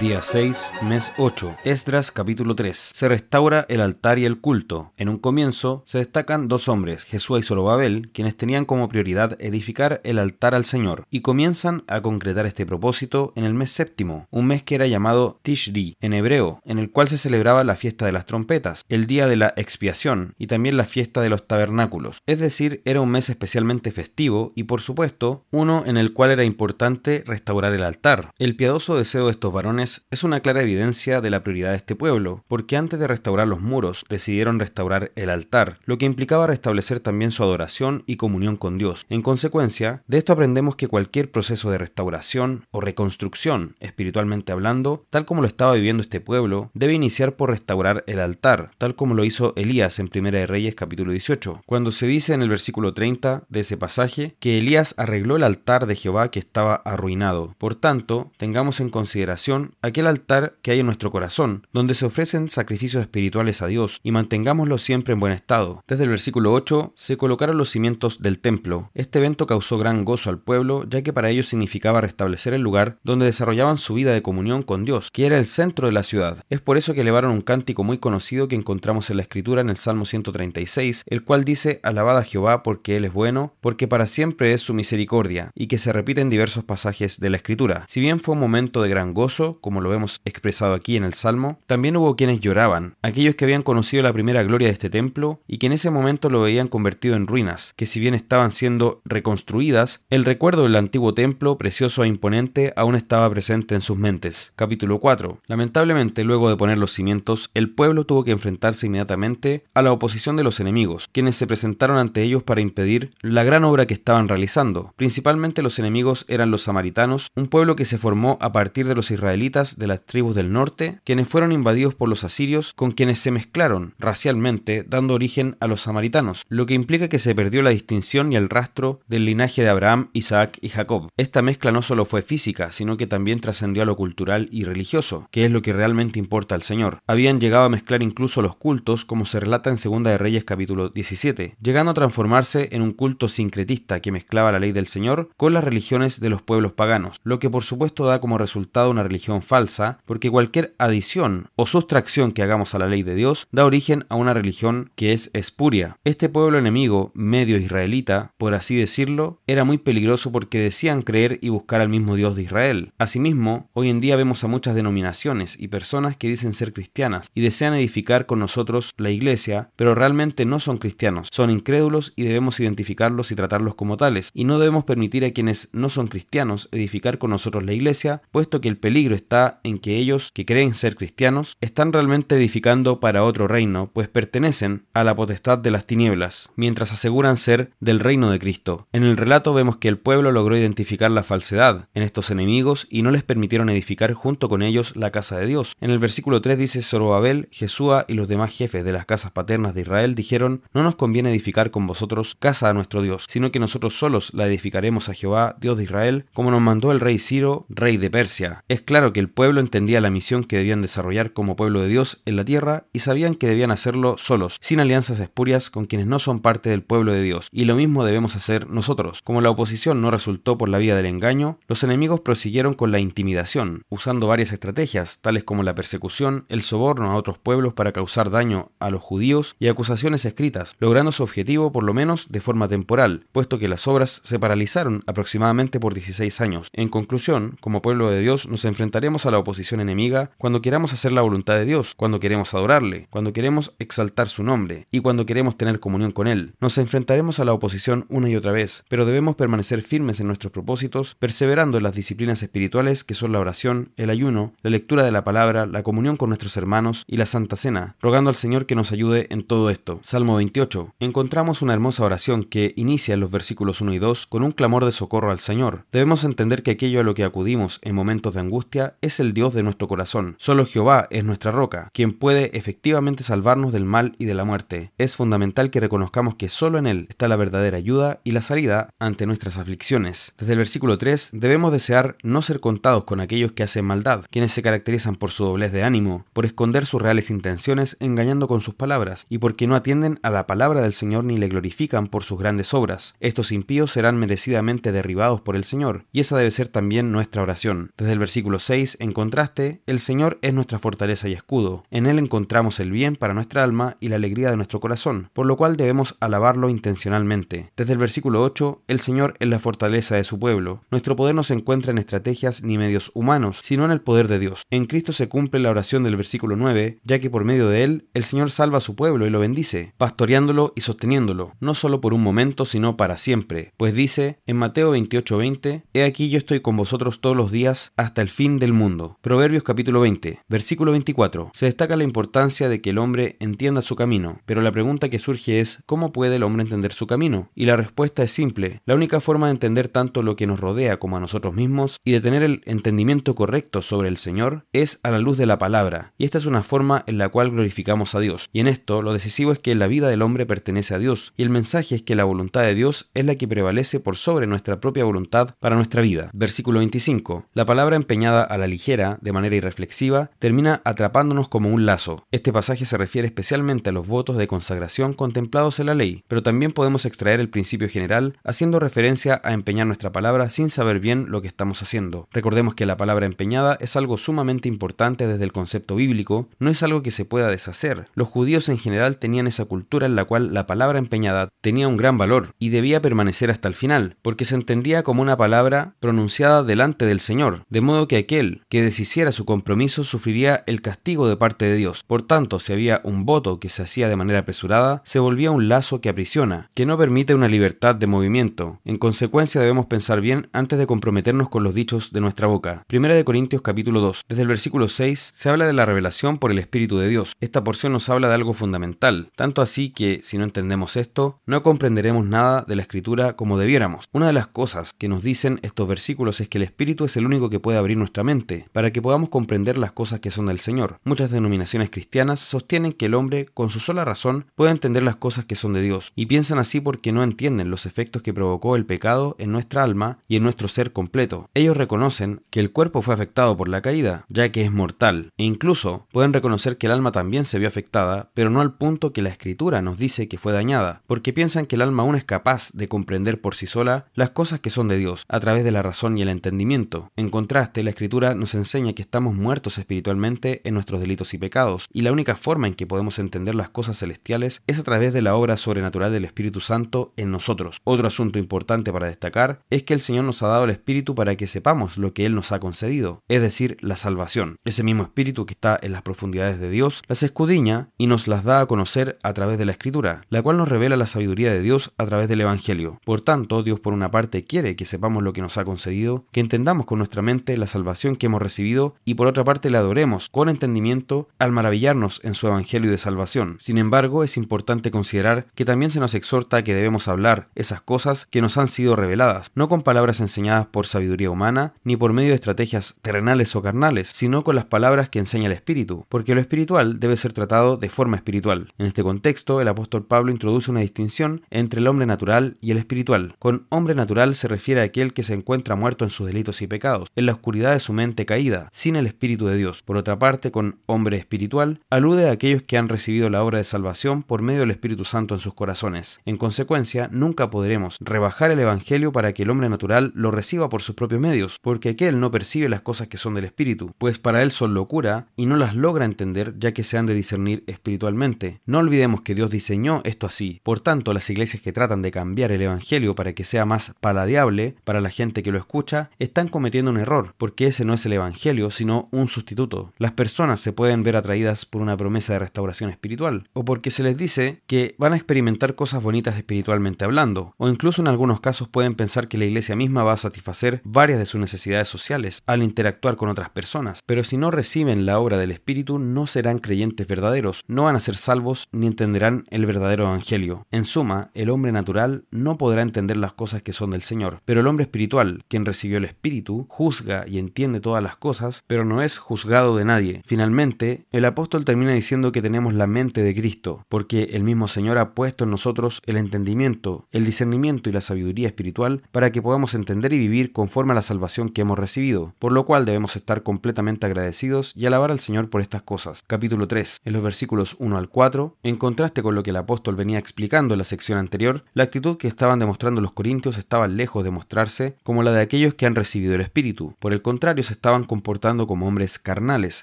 Día 6, mes 8. Esdras capítulo 3. Se restaura el altar y el culto. En un comienzo se destacan dos hombres, Jesús y Zorobabel, quienes tenían como prioridad edificar el altar al Señor, y comienzan a concretar este propósito en el mes séptimo, un mes que era llamado Tishri en hebreo, en el cual se celebraba la fiesta de las trompetas, el día de la expiación y también la fiesta de los tabernáculos. Es decir, era un mes especialmente festivo y por supuesto uno en el cual era importante restaurar el altar. El piadoso deseo de estos varones es una clara evidencia de la prioridad de este pueblo, porque antes de restaurar los muros decidieron restaurar el altar, lo que implicaba restablecer también su adoración y comunión con Dios. En consecuencia, de esto aprendemos que cualquier proceso de restauración o reconstrucción, espiritualmente hablando, tal como lo estaba viviendo este pueblo, debe iniciar por restaurar el altar, tal como lo hizo Elías en Primera de Reyes capítulo 18, cuando se dice en el versículo 30 de ese pasaje que Elías arregló el altar de Jehová que estaba arruinado. Por tanto, tengamos en consideración aquel altar que hay en nuestro corazón, donde se ofrecen sacrificios espirituales a Dios, y mantengámoslo siempre en buen estado. Desde el versículo 8 se colocaron los cimientos del templo. Este evento causó gran gozo al pueblo, ya que para ellos significaba restablecer el lugar donde desarrollaban su vida de comunión con Dios, que era el centro de la ciudad. Es por eso que elevaron un cántico muy conocido que encontramos en la escritura en el Salmo 136, el cual dice, Alabad a Jehová porque Él es bueno, porque para siempre es su misericordia, y que se repite en diversos pasajes de la escritura. Si bien fue un momento de gran gozo, como lo vemos expresado aquí en el Salmo, también hubo quienes lloraban, aquellos que habían conocido la primera gloria de este templo y que en ese momento lo veían convertido en ruinas, que si bien estaban siendo reconstruidas, el recuerdo del antiguo templo, precioso e imponente, aún estaba presente en sus mentes. Capítulo 4. Lamentablemente, luego de poner los cimientos, el pueblo tuvo que enfrentarse inmediatamente a la oposición de los enemigos, quienes se presentaron ante ellos para impedir la gran obra que estaban realizando. Principalmente los enemigos eran los samaritanos, un pueblo que se formó a partir de los de las tribus del norte, quienes fueron invadidos por los asirios, con quienes se mezclaron racialmente, dando origen a los samaritanos, lo que implica que se perdió la distinción y el rastro del linaje de Abraham, Isaac y Jacob. Esta mezcla no solo fue física, sino que también trascendió a lo cultural y religioso, que es lo que realmente importa al Señor. Habían llegado a mezclar incluso los cultos, como se relata en Segunda de Reyes capítulo 17, llegando a transformarse en un culto sincretista que mezclaba la ley del Señor con las religiones de los pueblos paganos, lo que por supuesto da como resultado una religión falsa, porque cualquier adición o sustracción que hagamos a la ley de Dios da origen a una religión que es espuria. Este pueblo enemigo, medio israelita, por así decirlo, era muy peligroso porque decían creer y buscar al mismo Dios de Israel. Asimismo, hoy en día vemos a muchas denominaciones y personas que dicen ser cristianas y desean edificar con nosotros la iglesia, pero realmente no son cristianos, son incrédulos y debemos identificarlos y tratarlos como tales, y no debemos permitir a quienes no son cristianos edificar con nosotros la iglesia, puesto que el peligro está en que ellos, que creen ser cristianos, están realmente edificando para otro reino, pues pertenecen a la potestad de las tinieblas, mientras aseguran ser del reino de Cristo. En el relato vemos que el pueblo logró identificar la falsedad en estos enemigos y no les permitieron edificar junto con ellos la casa de Dios. En el versículo 3 dice Zorobabel, Jesúa y los demás jefes de las casas paternas de Israel dijeron, no nos conviene edificar con vosotros casa a nuestro Dios, sino que nosotros solos la edificaremos a Jehová, Dios de Israel, como nos mandó el rey Ciro, rey de Persia. Es claro que el pueblo entendía la misión que debían desarrollar como pueblo de Dios en la tierra y sabían que debían hacerlo solos, sin alianzas espurias con quienes no son parte del pueblo de Dios. Y lo mismo debemos hacer nosotros. Como la oposición no resultó por la vía del engaño, los enemigos prosiguieron con la intimidación, usando varias estrategias, tales como la persecución, el soborno a otros pueblos para causar daño a los judíos y acusaciones escritas, logrando su objetivo por lo menos de forma temporal, puesto que las obras se paralizaron aproximadamente por 16 años. En conclusión, como pueblo de Dios nos enfrentaremos a la oposición enemiga cuando queramos hacer la voluntad de Dios, cuando queremos adorarle, cuando queremos exaltar su nombre y cuando queremos tener comunión con Él. Nos enfrentaremos a la oposición una y otra vez, pero debemos permanecer firmes en nuestros propósitos, perseverando en las disciplinas espirituales que son la oración, el ayuno, la lectura de la palabra, la comunión con nuestros hermanos y la Santa Cena, rogando al Señor que nos ayude en todo esto. Salmo 28. Encontramos una hermosa oración que inicia en los versículos 1 y 2 con un clamor de socorro al Señor. Debemos entender que aquello a lo que acudimos en momentos de angustia es el Dios de nuestro corazón. Solo Jehová es nuestra roca, quien puede efectivamente salvarnos del mal y de la muerte. Es fundamental que reconozcamos que solo en Él está la verdadera ayuda y la salida ante nuestras aflicciones. Desde el versículo 3 debemos desear no ser contados con aquellos que hacen maldad, quienes se caracterizan por su doblez de ánimo, por esconder sus reales intenciones engañando con sus palabras, y porque no atienden a la palabra del Señor ni le glorifican por sus grandes obras. Estos impíos serán merecidamente derribados por el Señor, y esa debe ser también nuestra oración. Desde el versículo 6, en contraste, el Señor es nuestra fortaleza y escudo. En Él encontramos el bien para nuestra alma y la alegría de nuestro corazón, por lo cual debemos alabarlo intencionalmente. Desde el versículo 8, el Señor es la fortaleza de su pueblo. Nuestro poder no se encuentra en estrategias ni medios humanos, sino en el poder de Dios. En Cristo se cumple la oración del versículo 9, ya que por medio de Él, el Señor salva a su pueblo y lo bendice, pastoreándolo y sosteniéndolo, no solo por un momento, sino para siempre. Pues dice en Mateo 28:20, He aquí yo estoy con vosotros todos los días hasta el fin del mundo. Proverbios capítulo 20, versículo 24. Se destaca la importancia de que el hombre entienda su camino, pero la pregunta que surge es, ¿cómo puede el hombre entender su camino? Y la respuesta es simple. La única forma de entender tanto lo que nos rodea como a nosotros mismos y de tener el entendimiento correcto sobre el Señor es a la luz de la palabra. Y esta es una forma en la cual glorificamos a Dios. Y en esto lo decisivo es que la vida del hombre pertenece a Dios, y el mensaje es que la voluntad de Dios es la que prevalece por sobre nuestra propia voluntad para nuestra vida. Versículo 25. La palabra empeñada a la ligera, de manera irreflexiva, termina atrapándonos como un lazo. Este pasaje se refiere especialmente a los votos de consagración contemplados en la ley, pero también podemos extraer el principio general haciendo referencia a empeñar nuestra palabra sin saber bien lo que estamos haciendo. Recordemos que la palabra empeñada es algo sumamente importante desde el concepto bíblico, no es algo que se pueda deshacer. Los judíos en general tenían esa cultura en la cual la palabra empeñada tenía un gran valor y debía permanecer hasta el final, porque se entendía como una palabra pronunciada delante del Señor, de modo que aquel que deshiciera su compromiso sufriría el castigo de parte de Dios. Por tanto, si había un voto que se hacía de manera apresurada, se volvía un lazo que aprisiona, que no permite una libertad de movimiento. En consecuencia, debemos pensar bien antes de comprometernos con los dichos de nuestra boca. Primera de Corintios capítulo 2. Desde el versículo 6 se habla de la revelación por el Espíritu de Dios. Esta porción nos habla de algo fundamental, tanto así que si no entendemos esto, no comprenderemos nada de la escritura como debiéramos. Una de las cosas que nos dicen estos versículos es que el Espíritu es el único que puede abrir nuestra mente, para que podamos comprender las cosas que son del Señor. Muchas denominaciones cristianas sostienen que el hombre, con su sola razón, puede entender las cosas que son de Dios, y piensan así porque no entienden los efectos que provocó el pecado en nuestra alma y en nuestro ser completo. Ellos reconocen que el cuerpo fue afectado por la caída, ya que es mortal, e incluso pueden reconocer que el alma también se vio afectada, pero no al punto que la escritura nos dice que fue dañada, porque piensan que el alma aún es capaz de comprender por sí sola las cosas que son de Dios, a través de la razón y el entendimiento. En contraste, la escritura nos enseña que estamos muertos espiritualmente en nuestros delitos y pecados, y la única forma en que podemos entender las cosas celestiales es a través de la obra sobrenatural del Espíritu Santo en nosotros. Otro asunto importante para destacar es que el Señor nos ha dado el Espíritu para que sepamos lo que Él nos ha concedido, es decir, la salvación. Ese mismo Espíritu que está en las profundidades de Dios las escudriña y nos las da a conocer a través de la Escritura, la cual nos revela la sabiduría de Dios a través del Evangelio. Por tanto, Dios por una parte quiere que sepamos lo que nos ha concedido, que entendamos con nuestra mente la salvación que hemos recibido y por otra parte le adoremos con entendimiento al maravillarnos en su Evangelio de salvación. Sin embargo, es importante considerar que también se nos exhorta que debemos hablar esas cosas que nos han sido reveladas, no con palabras enseñadas por sabiduría humana, ni por medio de estrategias terrenales o carnales, sino con las palabras que enseña el Espíritu, porque lo espiritual debe ser tratado de forma espiritual. En este contexto, el apóstol Pablo introduce una distinción entre el hombre natural y el espiritual. Con hombre natural se refiere a aquel que se encuentra muerto en sus delitos y pecados, en la oscuridad de su mente caída, sin el Espíritu de Dios. Por otra parte, con hombre espiritual, alude a aquellos que han recibido la obra de salvación por medio del Espíritu Santo en sus corazones. En consecuencia, nunca podremos rebajar el Evangelio para que el hombre natural lo reciba por sus propios medios, porque aquel no percibe las cosas que son del Espíritu, pues para él son locura y no las logra entender ya que se han de discernir espiritualmente. No olvidemos que Dios diseñó esto así. Por tanto, las iglesias que tratan de cambiar el Evangelio para que sea más paladeable para la gente que lo escucha, están cometiendo un error, porque ese no es el Evangelio, sino un sustituto. Las personas se pueden ver atraídas por una promesa de restauración espiritual, o porque se les dice que van a experimentar cosas bonitas espiritualmente hablando, o incluso en algunos casos pueden pensar que la iglesia misma va a satisfacer varias de sus necesidades sociales al interactuar con otras personas, pero si no reciben la obra del Espíritu no serán creyentes verdaderos, no van a ser salvos ni entenderán el verdadero Evangelio. En suma, el hombre natural no podrá entender las cosas que son del Señor, pero el hombre espiritual, quien recibió el Espíritu, juzga y entiende de todas las cosas, pero no es juzgado de nadie. Finalmente, el apóstol termina diciendo que tenemos la mente de Cristo, porque el mismo Señor ha puesto en nosotros el entendimiento, el discernimiento y la sabiduría espiritual para que podamos entender y vivir conforme a la salvación que hemos recibido, por lo cual debemos estar completamente agradecidos y alabar al Señor por estas cosas. Capítulo 3, en los versículos 1 al 4, en contraste con lo que el apóstol venía explicando en la sección anterior, la actitud que estaban demostrando los corintios estaba lejos de mostrarse como la de aquellos que han recibido el Espíritu. Por el contrario, estaban comportando como hombres carnales,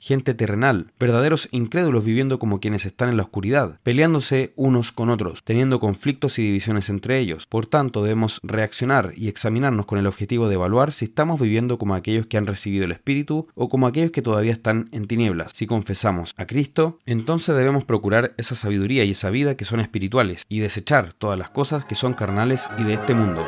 gente terrenal, verdaderos incrédulos viviendo como quienes están en la oscuridad, peleándose unos con otros, teniendo conflictos y divisiones entre ellos. Por tanto, debemos reaccionar y examinarnos con el objetivo de evaluar si estamos viviendo como aquellos que han recibido el Espíritu o como aquellos que todavía están en tinieblas. Si confesamos a Cristo, entonces debemos procurar esa sabiduría y esa vida que son espirituales y desechar todas las cosas que son carnales y de este mundo.